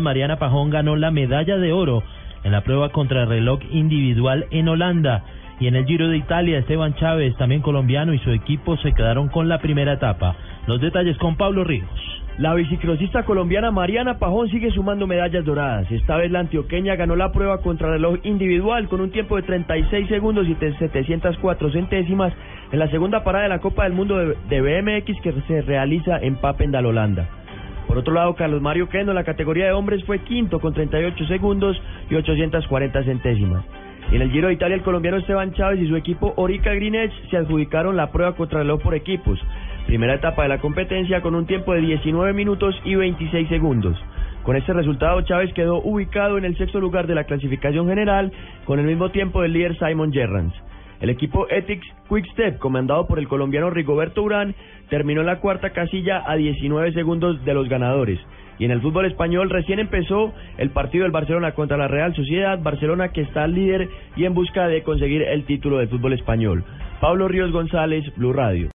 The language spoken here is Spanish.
Mariana Pajón ganó la medalla de oro en la prueba contrarreloj individual en Holanda. Y en el Giro de Italia, Esteban Chávez, también colombiano, y su equipo se quedaron con la primera etapa. Los detalles con Pablo Ríos. La biciclosista colombiana Mariana Pajón sigue sumando medallas doradas. Esta vez la antioqueña ganó la prueba contrarreloj individual con un tiempo de 36 segundos y 704 centésimas en la segunda parada de la Copa del Mundo de BMX que se realiza en Papendal, Holanda. Por otro lado, Carlos Mario Queno en la categoría de hombres fue quinto con 38 segundos y 840 centésimas. En el Giro de Italia, el colombiano Esteban Chávez y su equipo Orica Edge se adjudicaron la prueba contra reloj por equipos. Primera etapa de la competencia con un tiempo de 19 minutos y 26 segundos. Con este resultado, Chávez quedó ubicado en el sexto lugar de la clasificación general con el mismo tiempo del líder Simon Gerrans. El equipo Ethics Quickstep, comandado por el colombiano Rigoberto Urán, terminó en la cuarta casilla a 19 segundos de los ganadores. Y en el fútbol español recién empezó el partido del Barcelona contra la Real Sociedad, Barcelona que está líder y en busca de conseguir el título del fútbol español. Pablo Ríos González, Blue Radio.